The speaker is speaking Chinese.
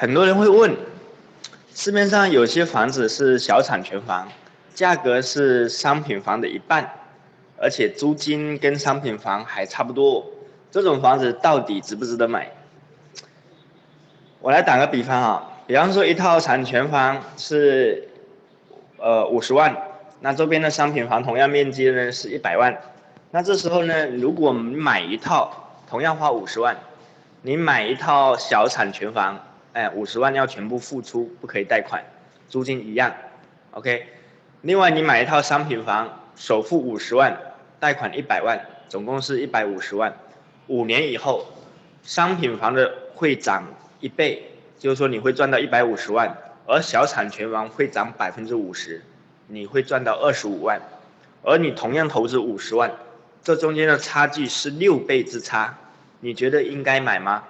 很多人会问，市面上有些房子是小产权房，价格是商品房的一半，而且租金跟商品房还差不多，这种房子到底值不值得买？我来打个比方啊，比方说一套产权房是，呃五十万，那周边的商品房同样面积呢是一百万，那这时候呢，如果买一套同样花五十万，你买一套小产权房，哎五十万要全部付出，不可以贷款，租金一样，OK。另外你买一套商品房，首付五十万，贷款一百万，总共是一百五十万，五年以后，商品房的会涨。一倍，就是说你会赚到一百五十万，而小产权房会涨百分之五十，你会赚到二十五万，而你同样投资五十万，这中间的差距是六倍之差，你觉得应该买吗？